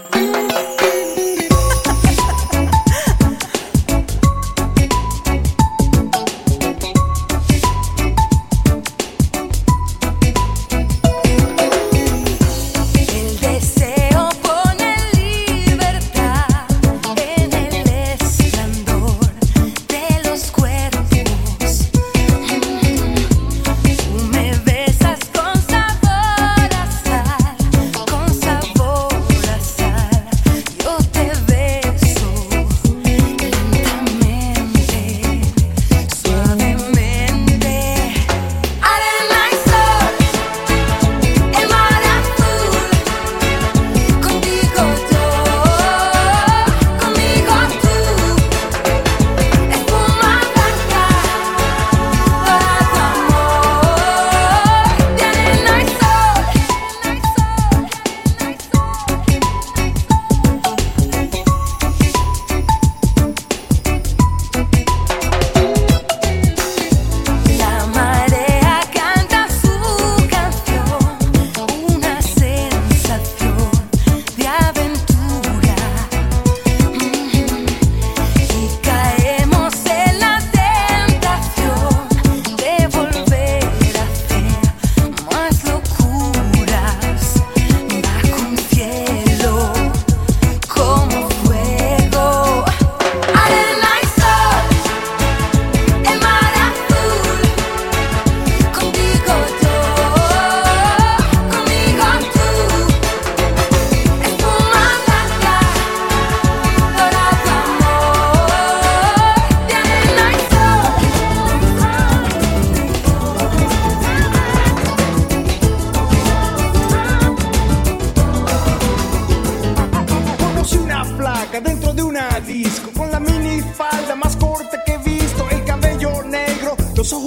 Mm-hmm.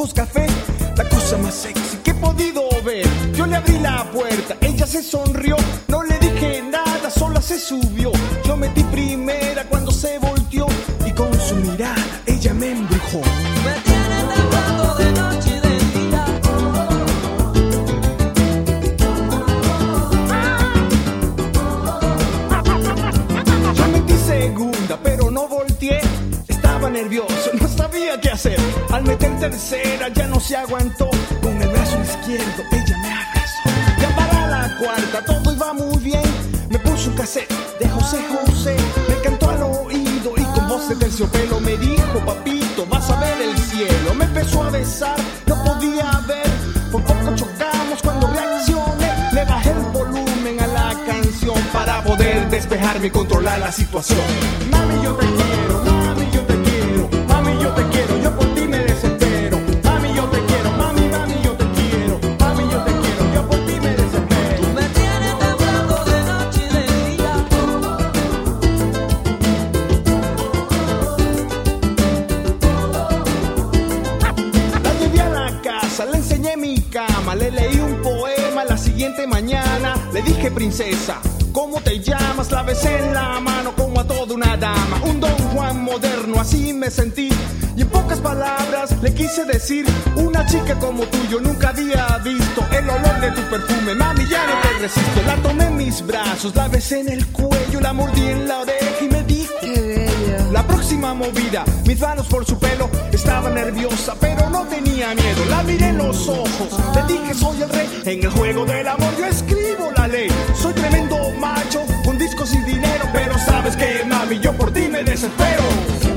café, la cosa más sexy que he podido ver. Yo le abrí la puerta, ella se sonrió, no le dije nada, sola se subió. Yo metí primero tercera ya no se aguantó. Con el brazo izquierdo ella me abrazó. Ya para la cuarta todo iba muy bien. Me puso un cassette de José José. Me cantó al oído y con voz de terciopelo me dijo, papito, vas a ver el cielo. Me empezó a besar, no podía ver. Por poco chocamos cuando reaccioné. Le bajé el volumen a la canción para poder despejarme y controlar la situación. Mami, yo te una chica como tú yo nunca había visto el olor de tu perfume, mami ya no te resisto. La tomé en mis brazos, la besé en el cuello, la mordí en la oreja y me dijo. La próxima movida, mis manos por su pelo, estaba nerviosa pero no tenía miedo. La miré en los ojos, le dije soy el rey, en el juego del amor yo escribo la ley. Soy tremendo macho, con discos y dinero, pero sabes que mami yo por ti me desespero.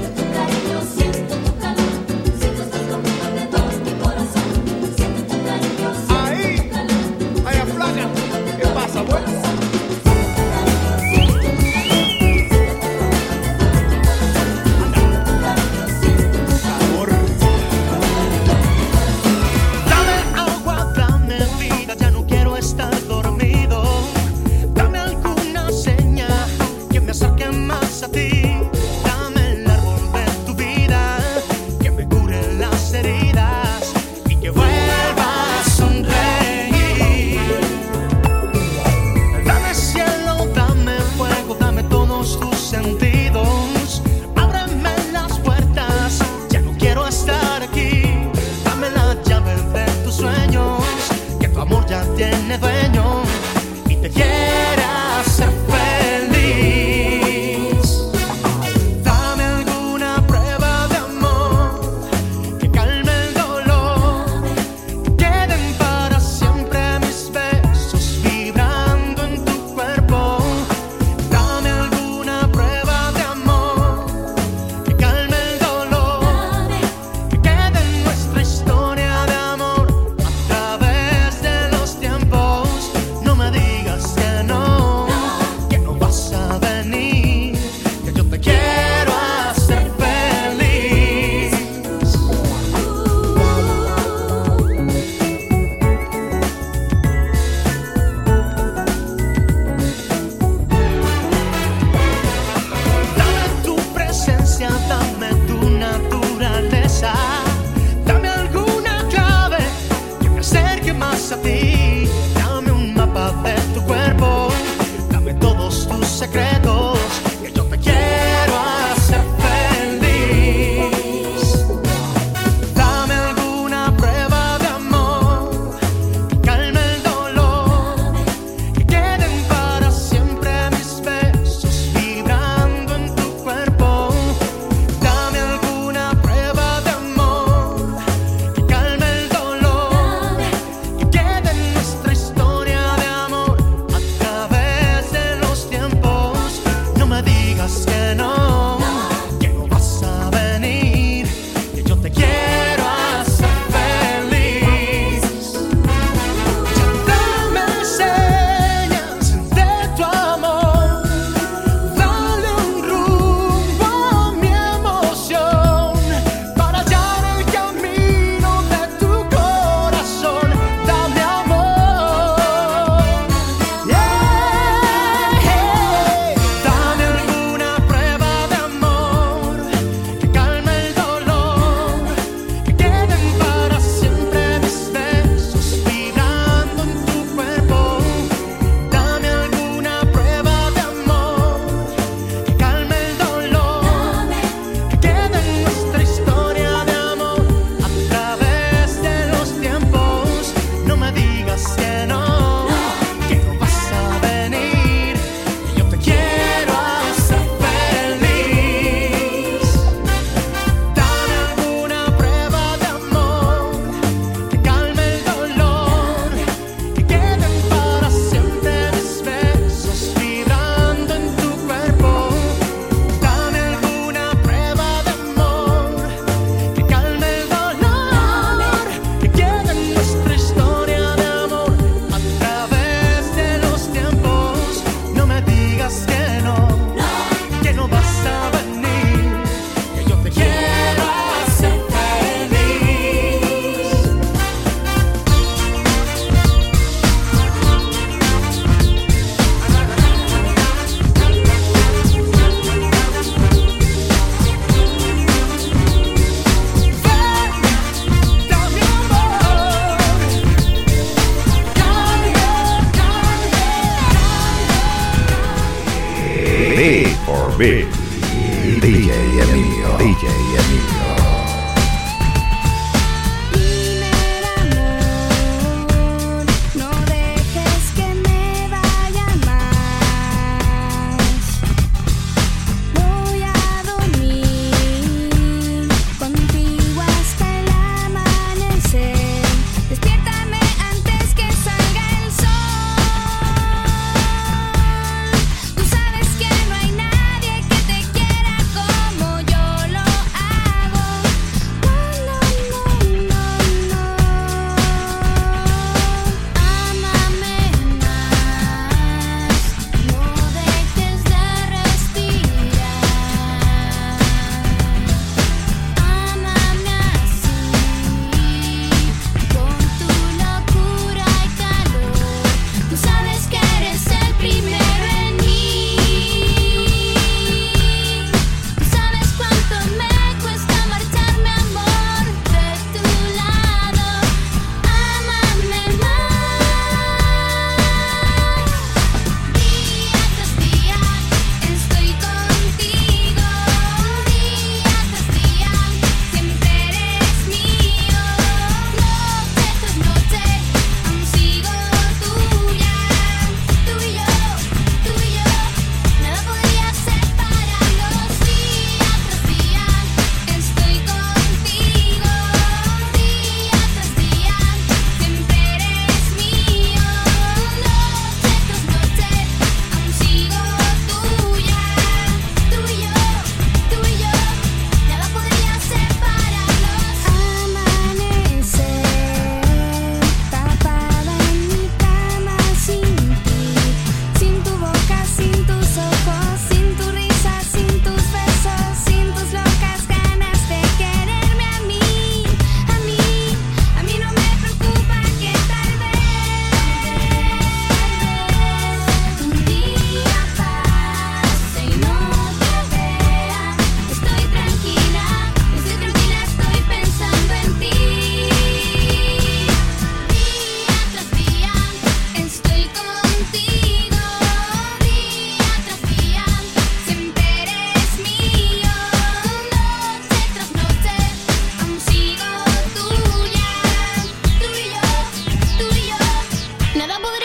Merhabalar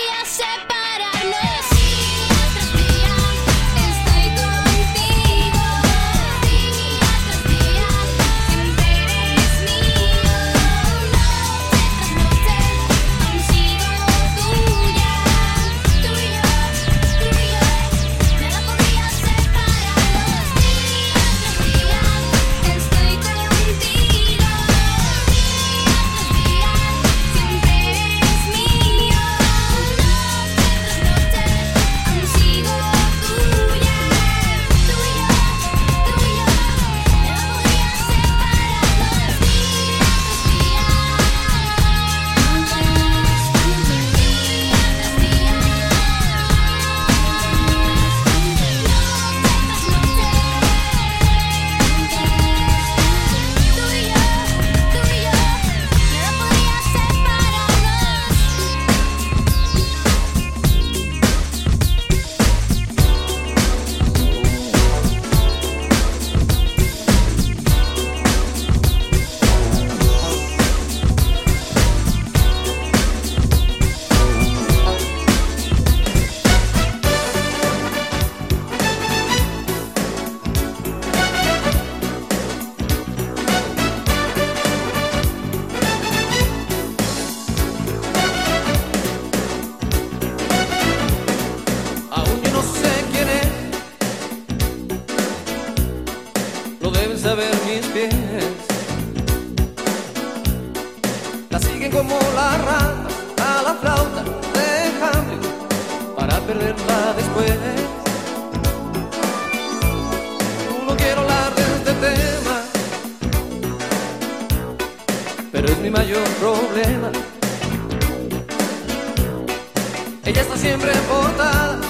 pero es mi mayor problema. Ella está siempre botada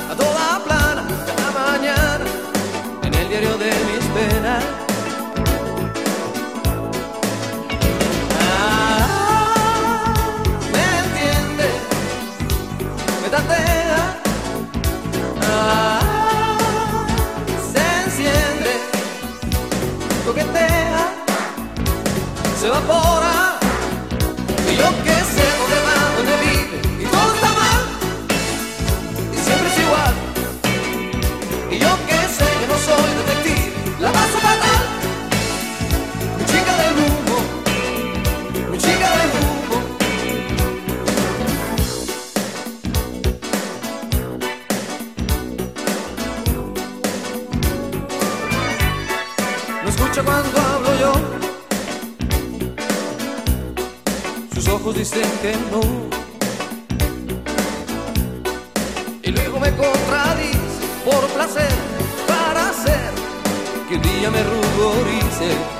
dicen que no. Y luego me contradice por placer para hacer que un día me ruborice.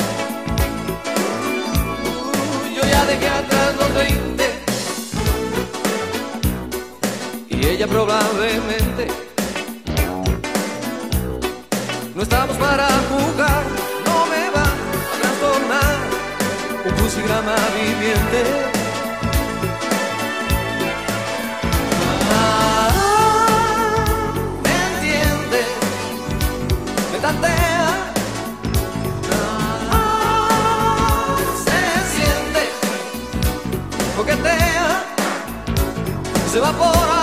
se evapora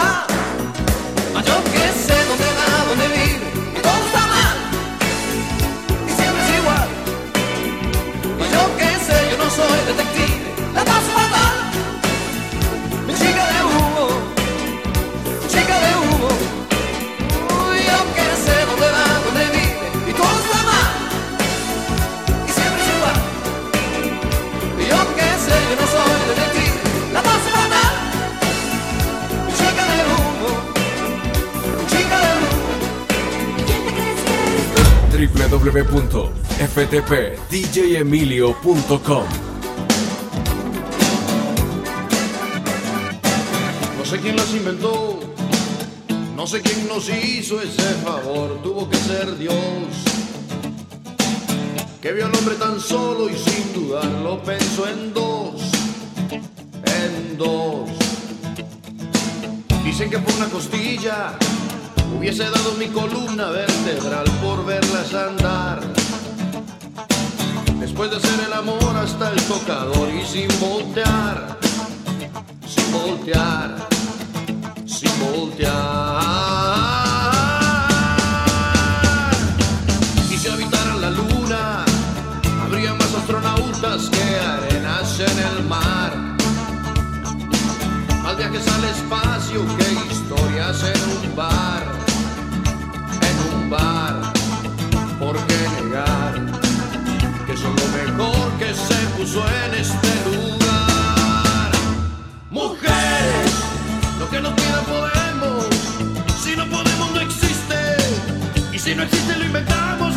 http://djemilio.com. No sé quién las inventó, no sé quién nos hizo ese favor, tuvo que ser Dios. Que vio al hombre tan solo y sin dudar lo pensó en dos, en dos. Dicen que por una costilla hubiese dado mi columna vertebral por verlas andar. Puede ser el amor hasta el tocador y sin voltear, sin voltear, sin voltear. Y si habitaran la luna, habría más astronautas que arenas en el mar. Al viajes al espacio, que historias en un bar, en un bar. puso en este lugar. Mujeres, lo que nos pida podemos. Si no podemos, no existe. Y si no existe, lo inventamos.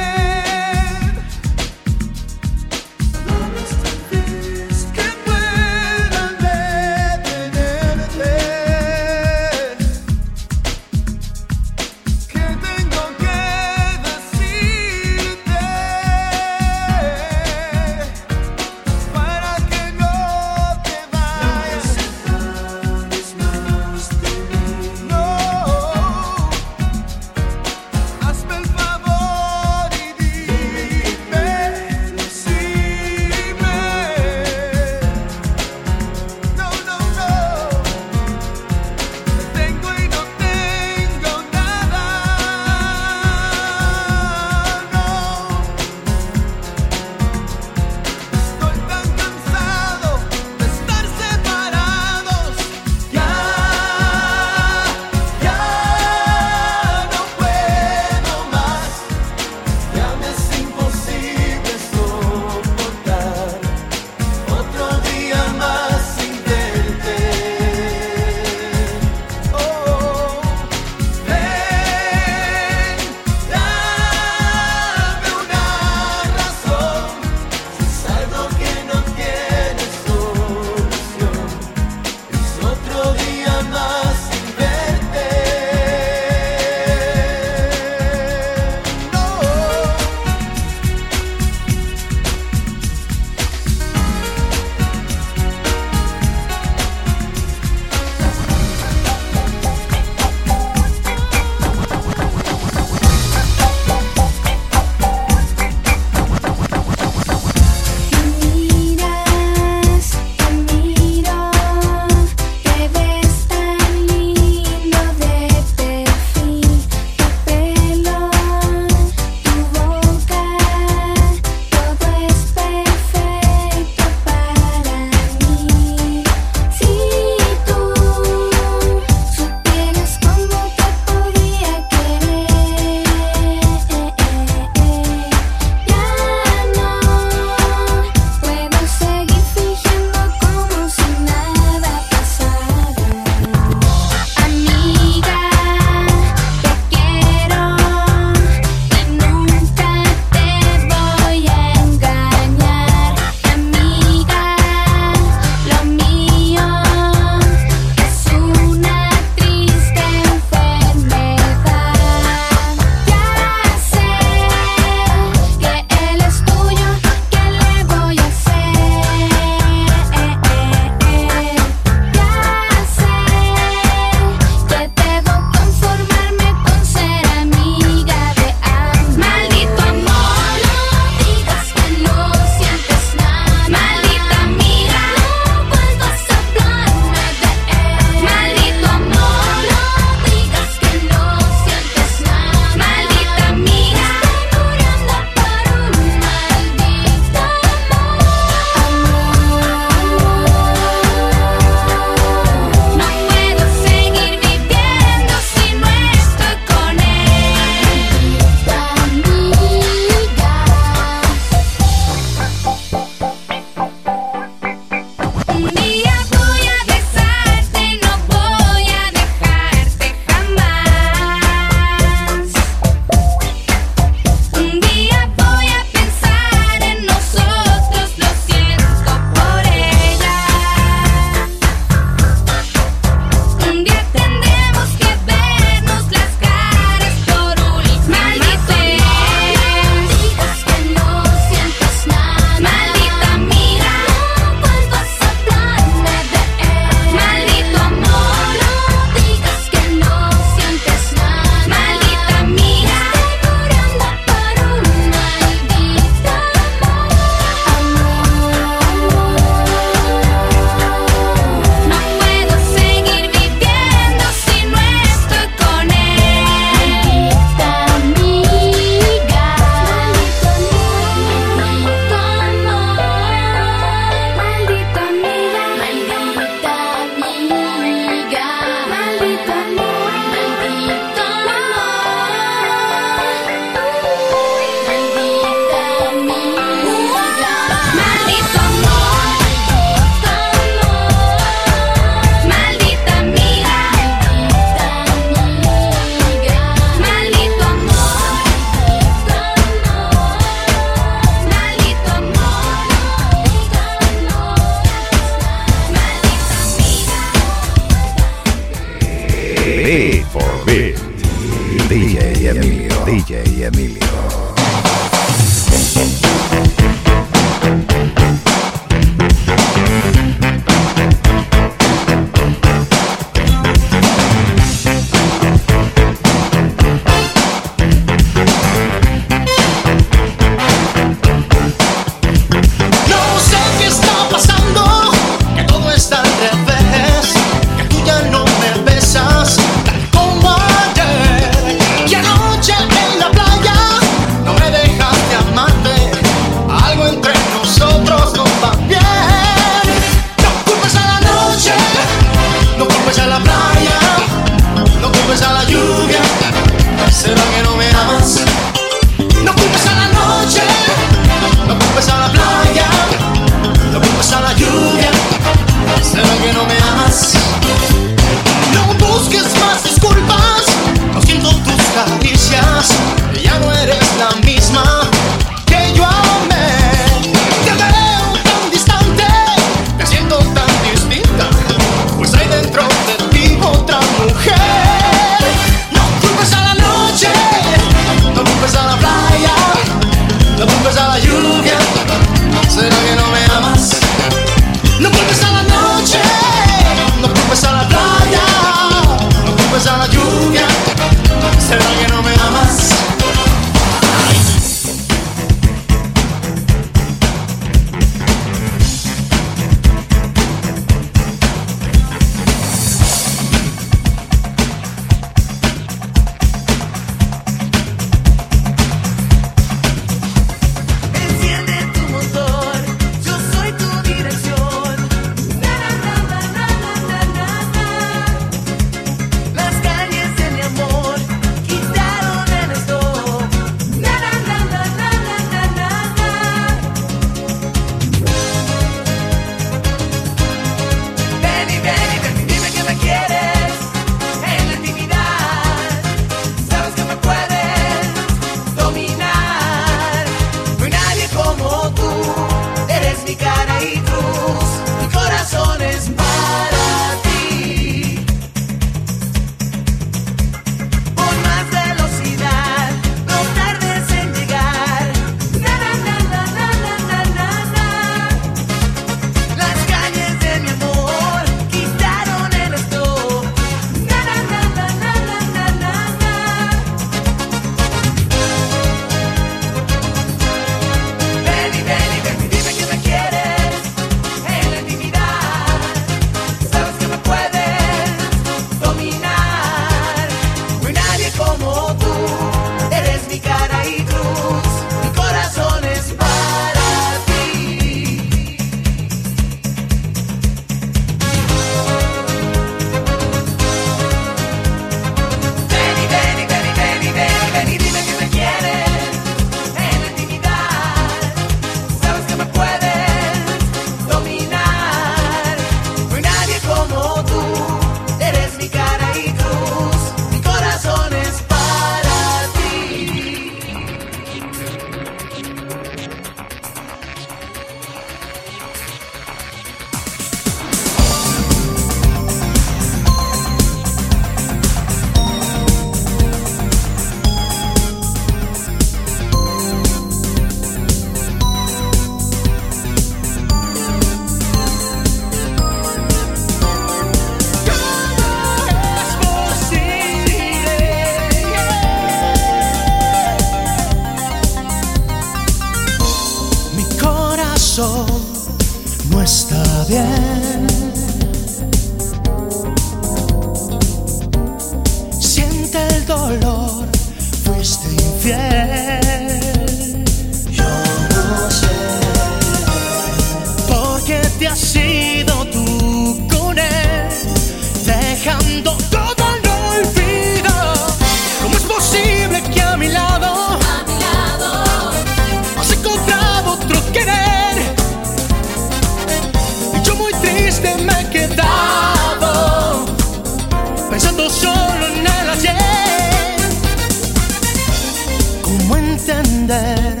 Entender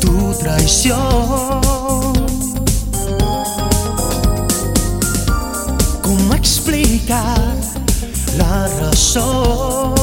tu traición? ¿Cómo explicar la razón?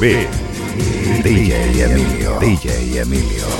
DJ Emilio. DJ Emilio.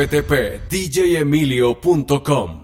www.ftpdjemilio.com